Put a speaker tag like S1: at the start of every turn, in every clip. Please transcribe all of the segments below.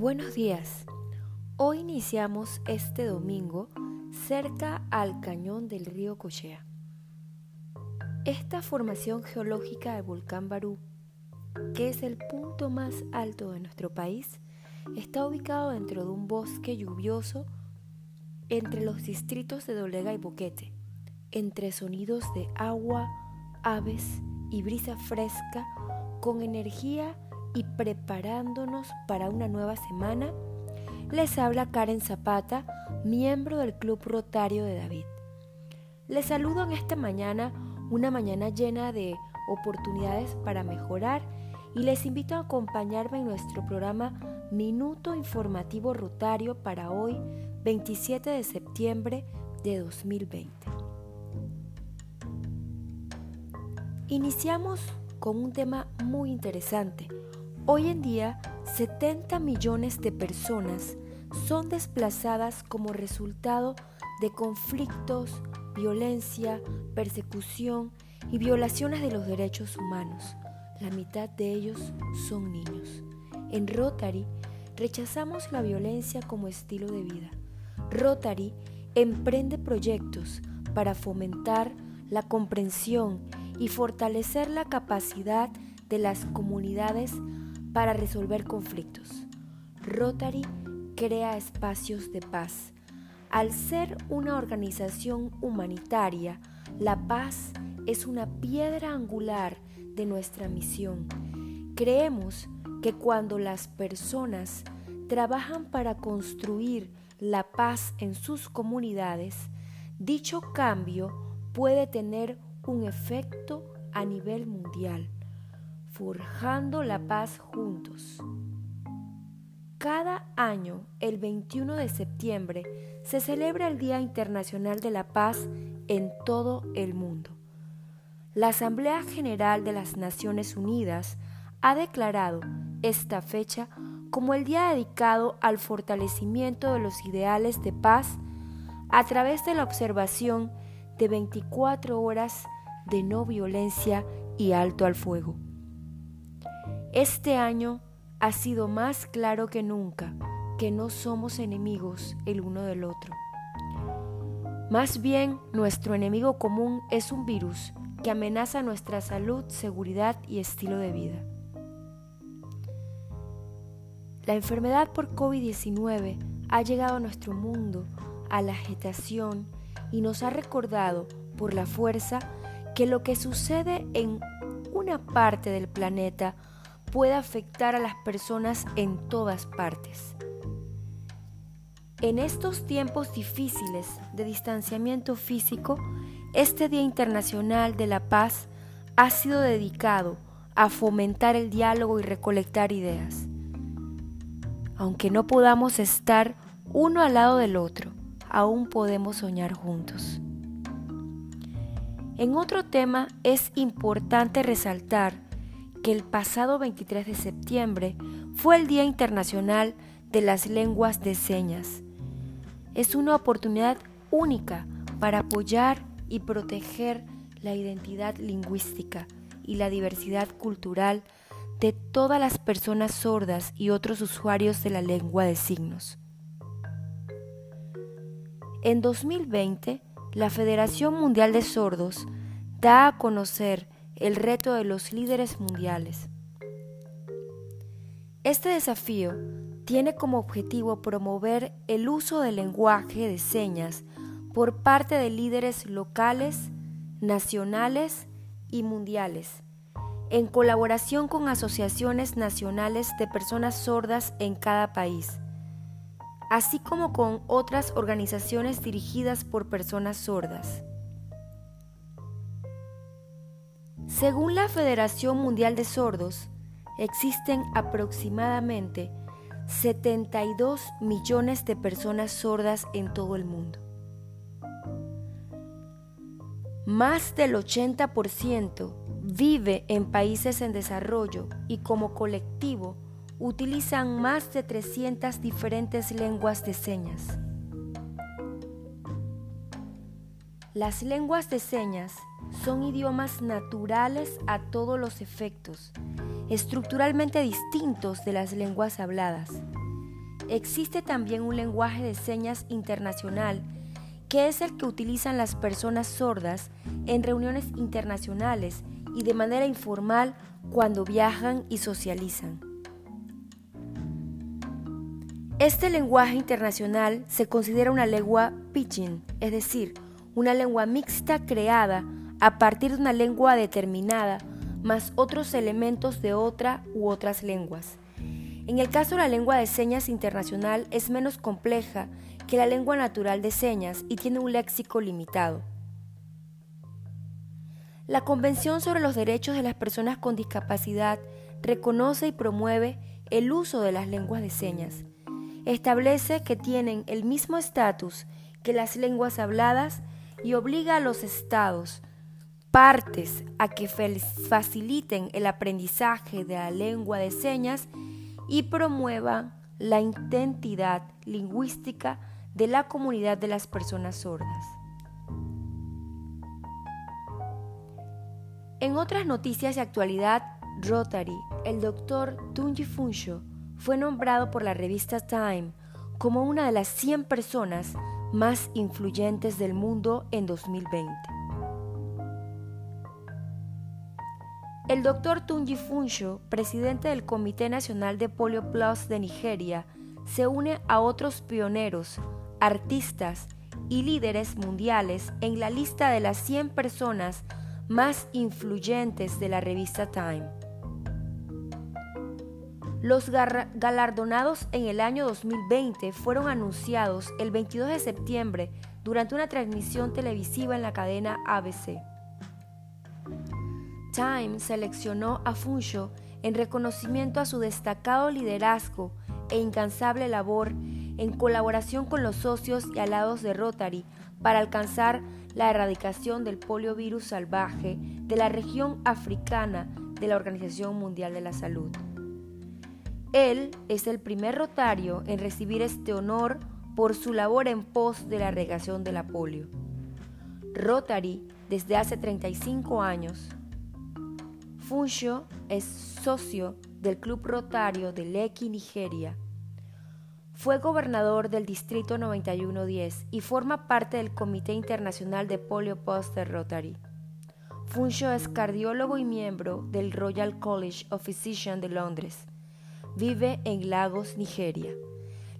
S1: Buenos días. Hoy iniciamos este domingo cerca al cañón del río Cochea. Esta formación geológica del volcán Barú, que es el punto más alto de nuestro país, está ubicado dentro de un bosque lluvioso entre los distritos de Dolega y Boquete, entre sonidos de agua, aves y brisa fresca con energía y preparándonos para una nueva semana, les habla Karen Zapata, miembro del Club Rotario de David. Les saludo en esta mañana, una mañana llena de oportunidades para mejorar y les invito a acompañarme en nuestro programa Minuto Informativo Rotario para hoy, 27 de septiembre de 2020. Iniciamos con un tema muy interesante. Hoy en día, 70 millones de personas son desplazadas como resultado de conflictos, violencia, persecución y violaciones de los derechos humanos. La mitad de ellos son niños. En Rotary rechazamos la violencia como estilo de vida. Rotary emprende proyectos para fomentar la comprensión y fortalecer la capacidad de las comunidades para resolver conflictos. Rotary crea espacios de paz. Al ser una organización humanitaria, la paz es una piedra angular de nuestra misión. Creemos que cuando las personas trabajan para construir la paz en sus comunidades, dicho cambio puede tener un efecto a nivel mundial, forjando la paz juntos. Cada año, el 21 de septiembre, se celebra el Día Internacional de la Paz en todo el mundo. La Asamblea General de las Naciones Unidas ha declarado esta fecha como el día dedicado al fortalecimiento de los ideales de paz a través de la observación de 24 horas de no violencia y alto al fuego. Este año ha sido más claro que nunca que no somos enemigos el uno del otro. Más bien, nuestro enemigo común es un virus que amenaza nuestra salud, seguridad y estilo de vida. La enfermedad por COVID-19 ha llegado a nuestro mundo a la agitación y nos ha recordado por la fuerza que lo que sucede en una parte del planeta puede afectar a las personas en todas partes. En estos tiempos difíciles de distanciamiento físico, este Día Internacional de la Paz ha sido dedicado a fomentar el diálogo y recolectar ideas. Aunque no podamos estar uno al lado del otro, aún podemos soñar juntos. En otro tema es importante resaltar el pasado 23 de septiembre fue el Día Internacional de las Lenguas de Señas. Es una oportunidad única para apoyar y proteger la identidad lingüística y la diversidad cultural de todas las personas sordas y otros usuarios de la lengua de signos. En 2020, la Federación Mundial de Sordos da a conocer el reto de los líderes mundiales. Este desafío tiene como objetivo promover el uso del lenguaje de señas por parte de líderes locales, nacionales y mundiales, en colaboración con asociaciones nacionales de personas sordas en cada país así como con otras organizaciones dirigidas por personas sordas. Según la Federación Mundial de Sordos, existen aproximadamente 72 millones de personas sordas en todo el mundo. Más del 80% vive en países en desarrollo y como colectivo utilizan más de 300 diferentes lenguas de señas. Las lenguas de señas son idiomas naturales a todos los efectos, estructuralmente distintos de las lenguas habladas. existe también un lenguaje de señas internacional que es el que utilizan las personas sordas en reuniones internacionales y de manera informal cuando viajan y socializan. Este lenguaje internacional se considera una lengua pidgin, es decir, una lengua mixta creada a partir de una lengua determinada más otros elementos de otra u otras lenguas. En el caso de la lengua de señas internacional es menos compleja que la lengua natural de señas y tiene un léxico limitado. La Convención sobre los Derechos de las Personas con Discapacidad reconoce y promueve el uso de las lenguas de señas. Establece que tienen el mismo estatus que las lenguas habladas y obliga a los estados, partes, a que faciliten el aprendizaje de la lengua de señas y promuevan la identidad lingüística de la comunidad de las personas sordas. En otras noticias de actualidad, Rotary, el doctor Tunji Funsho, fue nombrado por la revista Time como una de las 100 personas más influyentes del mundo en 2020. El doctor Tunji Funsho, presidente del Comité Nacional de Polio Plus de Nigeria, se une a otros pioneros, artistas y líderes mundiales en la lista de las 100 personas más influyentes de la revista Time. Los galardonados en el año 2020 fueron anunciados el 22 de septiembre durante una transmisión televisiva en la cadena ABC. Time seleccionó a Funcho en reconocimiento a su destacado liderazgo e incansable labor en colaboración con los socios y alados de Rotary para alcanzar la erradicación del poliovirus salvaje de la región africana de la Organización Mundial de la Salud. Él es el primer rotario en recibir este honor por su labor en pos de la erradicación de la polio. Rotary desde hace 35 años. Funcho es socio del Club Rotario de Lekki, Nigeria fue gobernador del Distrito 9110 y forma parte del Comité Internacional de Polio Poster Rotary. Funcho es cardiólogo y miembro del Royal College of Physicians de Londres. Vive en Lagos, Nigeria.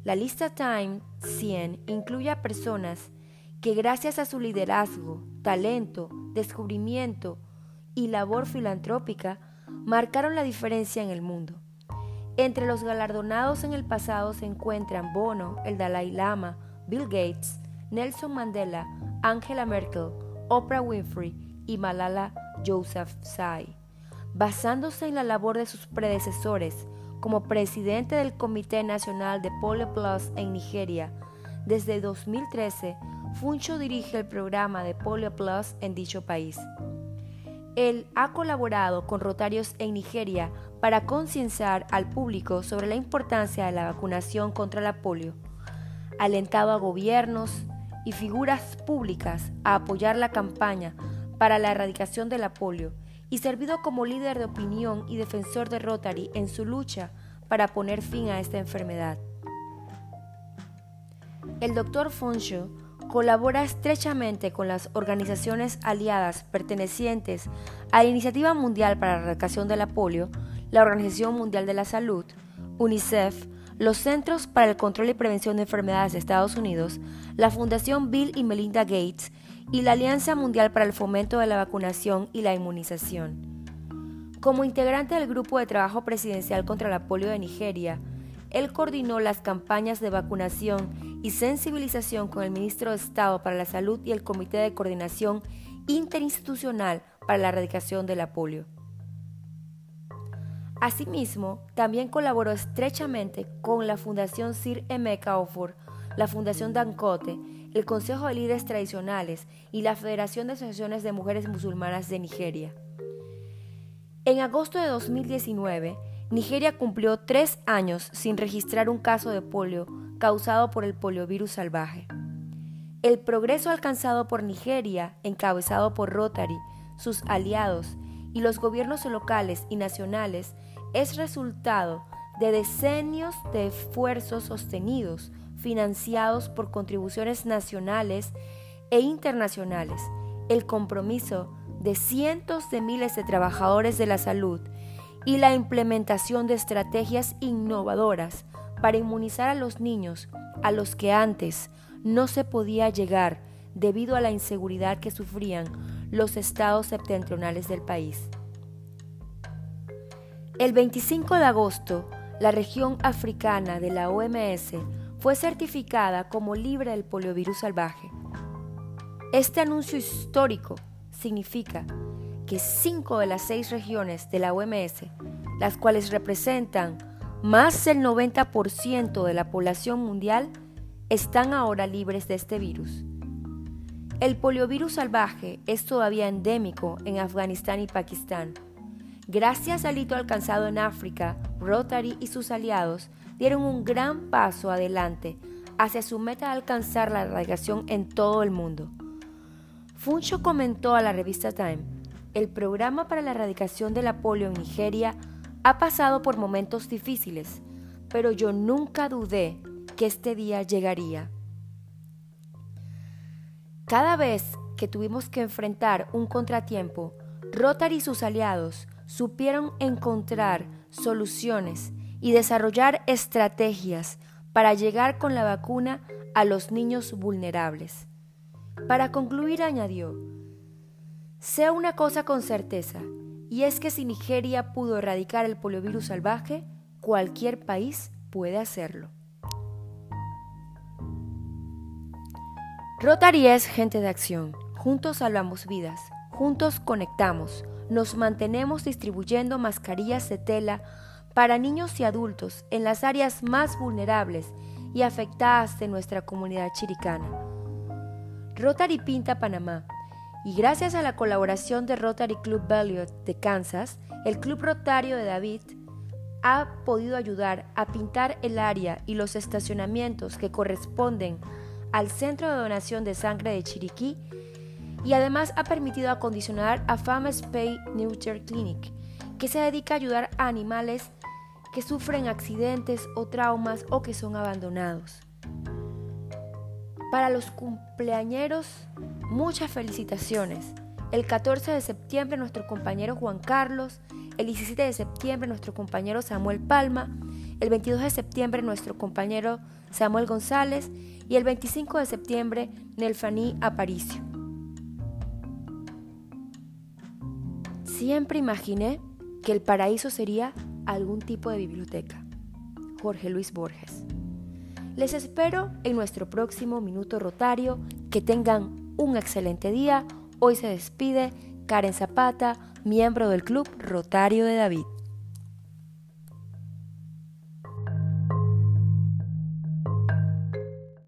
S1: La lista Time 100 incluye a personas que gracias a su liderazgo, talento, descubrimiento y labor filantrópica marcaron la diferencia en el mundo. Entre los galardonados en el pasado se encuentran Bono, el Dalai Lama, Bill Gates, Nelson Mandela, Angela Merkel, Oprah Winfrey y Malala Yousafzai. Basándose en la labor de sus predecesores como presidente del Comité Nacional de Polio Plus en Nigeria, desde 2013, Funcho dirige el programa de Polio Plus en dicho país. Él ha colaborado con Rotarios en Nigeria para concienciar al público sobre la importancia de la vacunación contra la polio, alentado a gobiernos y figuras públicas a apoyar la campaña para la erradicación de la polio y servido como líder de opinión y defensor de Rotary en su lucha para poner fin a esta enfermedad. El Dr. Fonsho colabora estrechamente con las organizaciones aliadas pertenecientes a la Iniciativa Mundial para la Erradicación de la Polio, la Organización Mundial de la Salud, UNICEF, los Centros para el Control y Prevención de Enfermedades de Estados Unidos, la Fundación Bill y Melinda Gates y la Alianza Mundial para el Fomento de la Vacunación y la Inmunización. Como integrante del Grupo de Trabajo Presidencial contra la Polio de Nigeria, él coordinó las campañas de vacunación y sensibilización con el Ministro de Estado para la Salud y el Comité de Coordinación Interinstitucional para la Erradicación de la Polio. Asimismo, también colaboró estrechamente con la Fundación Sir Emeka Ofor, la Fundación Dancote, el Consejo de Líderes Tradicionales y la Federación de Asociaciones de Mujeres Musulmanas de Nigeria. En agosto de 2019, Nigeria cumplió tres años sin registrar un caso de polio causado por el poliovirus salvaje. El progreso alcanzado por Nigeria, encabezado por Rotary, sus aliados y los gobiernos locales y nacionales, es resultado de decenios de esfuerzos sostenidos, financiados por contribuciones nacionales e internacionales, el compromiso de cientos de miles de trabajadores de la salud y la implementación de estrategias innovadoras para inmunizar a los niños a los que antes no se podía llegar debido a la inseguridad que sufrían los estados septentrionales del país. El 25 de agosto, la región africana de la OMS fue certificada como libre del poliovirus salvaje. Este anuncio histórico significa que cinco de las seis regiones de la OMS, las cuales representan más del 90% de la población mundial, están ahora libres de este virus. El poliovirus salvaje es todavía endémico en Afganistán y Pakistán. Gracias al hito alcanzado en África, Rotary y sus aliados dieron un gran paso adelante hacia su meta de alcanzar la erradicación en todo el mundo. Funcho comentó a la revista Time, el programa para la erradicación de la polio en Nigeria ha pasado por momentos difíciles, pero yo nunca dudé que este día llegaría. Cada vez que tuvimos que enfrentar un contratiempo, Rotary y sus aliados supieron encontrar soluciones y desarrollar estrategias para llegar con la vacuna a los niños vulnerables. Para concluir, añadió, sea una cosa con certeza, y es que si Nigeria pudo erradicar el poliovirus salvaje, cualquier país puede hacerlo. Rotary es gente de acción. Juntos salvamos vidas. Juntos conectamos. Nos mantenemos distribuyendo mascarillas de tela para niños y adultos en las áreas más vulnerables y afectadas de nuestra comunidad chiricana. Rotary Pinta Panamá. Y gracias a la colaboración de Rotary Club Belliot de Kansas, el Club Rotario de David ha podido ayudar a pintar el área y los estacionamientos que corresponden al Centro de Donación de Sangre de Chiriquí y además ha permitido acondicionar a Famous Pay Neuter Clinic, que se dedica a ayudar a animales que sufren accidentes o traumas o que son abandonados. Para los cumpleañeros, muchas felicitaciones. El 14 de septiembre nuestro compañero Juan Carlos, el 17 de septiembre nuestro compañero Samuel Palma, el 22 de septiembre nuestro compañero Samuel González y el 25 de septiembre Nelfaní Aparicio. Siempre imaginé que el paraíso sería algún tipo de biblioteca. Jorge Luis Borges. Les espero en nuestro próximo Minuto Rotario. Que tengan un excelente día. Hoy se despide Karen Zapata, miembro del Club Rotario de David.